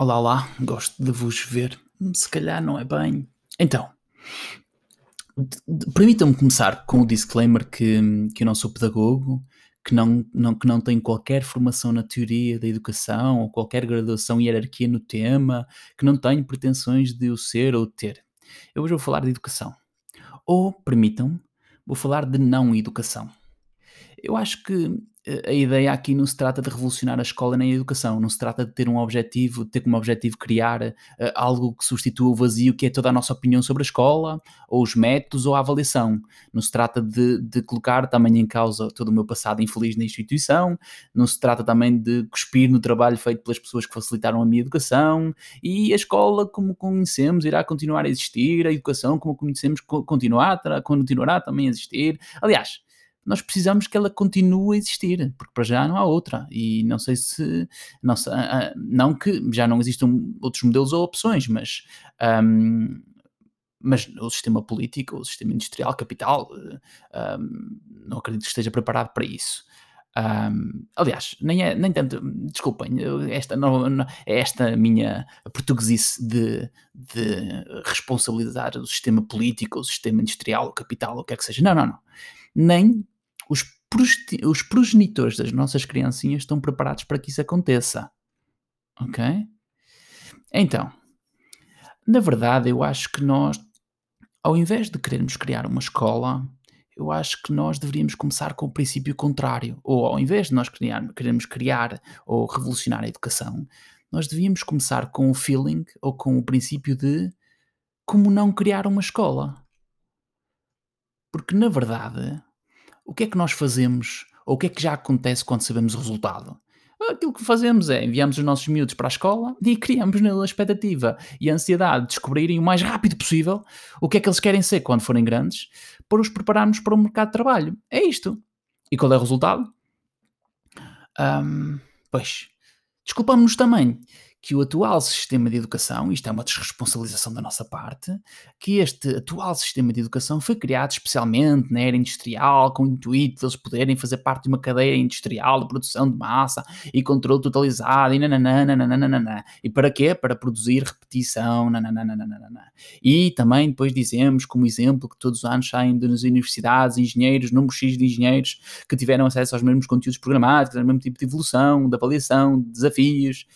Olá, olá, gosto de vos ver. Se calhar não é bem. Então, permitam-me começar com o disclaimer que, que eu não sou pedagogo, que não, não, que não tenho qualquer formação na teoria da educação ou qualquer graduação e hierarquia no tema, que não tenho pretensões de o ser ou ter. Eu hoje vou falar de educação. Ou, permitam-me, vou falar de não educação. Eu acho que a ideia aqui não se trata de revolucionar a escola nem a educação, não se trata de ter um objetivo, de ter como objetivo criar uh, algo que substitua o vazio que é toda a nossa opinião sobre a escola, ou os métodos, ou a avaliação. Não se trata de, de colocar também em causa todo o meu passado infeliz na instituição, não se trata também de cuspir no trabalho feito pelas pessoas que facilitaram a minha educação, e a escola, como conhecemos, irá continuar a existir, a educação, como conhecemos, continuar, continuará também a existir. Aliás, nós precisamos que ela continue a existir, porque para já não há outra. E não sei se. Não, ah, ah, não que já não existam outros modelos ou opções, mas. Um, mas o sistema político, o sistema industrial, capital, um, não acredito que esteja preparado para isso. Um, aliás, nem, é, nem tanto, desculpem, esta, não, não, é esta minha portuguesice de, de responsabilizar o sistema político, o sistema industrial, o capital, o que quer que seja. Não, não, não. Nem os, os progenitores das nossas criancinhas estão preparados para que isso aconteça. Ok? Então, na verdade, eu acho que nós, ao invés de querermos criar uma escola, eu acho que nós deveríamos começar com o princípio contrário. Ou ao invés de nós criar, querermos criar ou revolucionar a educação, nós devíamos começar com o feeling ou com o princípio de como não criar uma escola. Porque na verdade, o que é que nós fazemos, ou o que é que já acontece quando sabemos o resultado? Aquilo que fazemos é enviamos os nossos miúdos para a escola e criamos nele a expectativa e a ansiedade de descobrirem o mais rápido possível o que é que eles querem ser quando forem grandes para os prepararmos para o mercado de trabalho. É isto. E qual é o resultado? Um, pois, desculpamos-nos também que o atual sistema de educação, isto é uma desresponsabilização da nossa parte, que este atual sistema de educação foi criado especialmente na era industrial, com o intuito de eles poderem fazer parte de uma cadeia industrial de produção de massa e controle totalizado e nananana, E para quê? Para produzir repetição, nananana. E também depois dizemos, como exemplo, que todos os anos saem das universidades engenheiros, número X de engenheiros que tiveram acesso aos mesmos conteúdos programáticos, ao mesmo tipo de evolução, de avaliação, de desafios.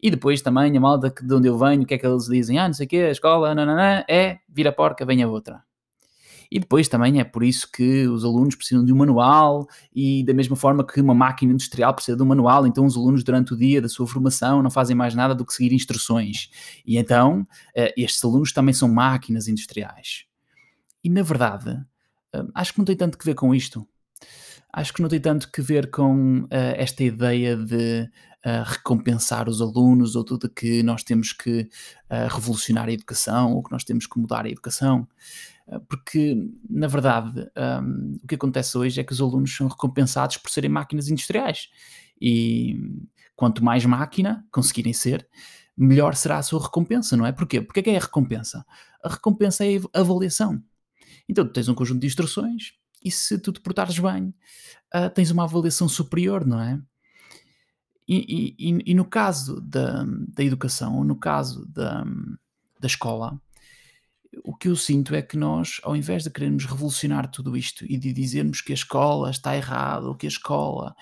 E depois também a malta de onde eu venho, o que é que eles dizem? Ah, não sei o quê, a escola, nananã, é, vira porca, vem a outra. E depois também é por isso que os alunos precisam de um manual e da mesma forma que uma máquina industrial precisa de um manual, então os alunos durante o dia da sua formação não fazem mais nada do que seguir instruções. E então eh, estes alunos também são máquinas industriais. E na verdade, eh, acho que não tem tanto que ver com isto acho que não tem tanto que ver com uh, esta ideia de uh, recompensar os alunos ou tudo que nós temos que uh, revolucionar a educação ou que nós temos que mudar a educação. Porque, na verdade, um, o que acontece hoje é que os alunos são recompensados por serem máquinas industriais. E quanto mais máquina conseguirem ser, melhor será a sua recompensa, não é? Porquê? Porque é que é a recompensa? A recompensa é a avaliação. Então, tu tens um conjunto de instruções, e se tu te portares bem, uh, tens uma avaliação superior, não é? E, e, e, no caso da, da educação, ou no caso da, da escola, o que eu sinto é que nós, ao invés de querermos revolucionar tudo isto e de dizermos que a escola está errada ou que a escola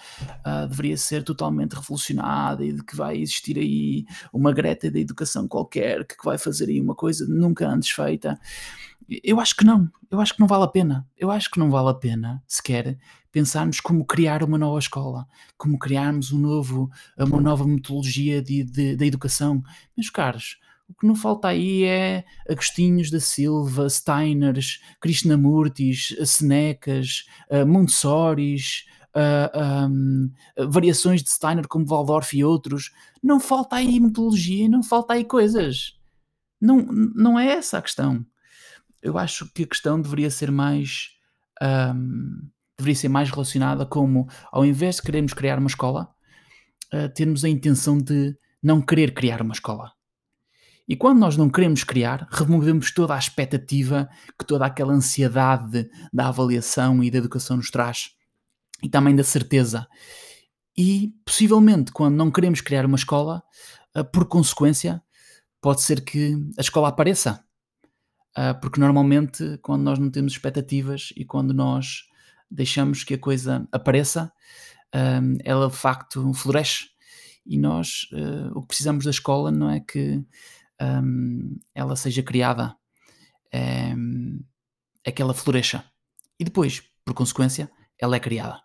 uh, deveria ser totalmente revolucionada e de que vai existir aí uma greta da educação qualquer que vai fazer aí uma coisa nunca antes feita, eu acho que não. Eu acho que não vale a pena. Eu acho que não vale a pena, sequer, pensarmos como criar uma nova escola, como criarmos um novo, uma nova metodologia de, de, de educação. Meus caros, o que não falta aí é Agostinhos da Silva, Steiners, Krishnamurtis, Senecas, uh, Montessoris, uh, um, variações de Steiner como Waldorf e outros. Não falta aí metodologia, não falta aí coisas. Não, não é essa a questão eu acho que a questão deveria ser mais um, deveria ser mais relacionada como ao invés de querermos criar uma escola uh, termos a intenção de não querer criar uma escola e quando nós não queremos criar removemos toda a expectativa que toda aquela ansiedade da avaliação e da educação nos traz e também da certeza e possivelmente quando não queremos criar uma escola uh, por consequência, pode ser que a escola apareça. Uh, porque normalmente, quando nós não temos expectativas e quando nós deixamos que a coisa apareça, ela de facto floresce. E nós, uh, o que precisamos da escola não é que um, ela seja criada, é, é que ela floresça. E depois, por consequência, ela é criada.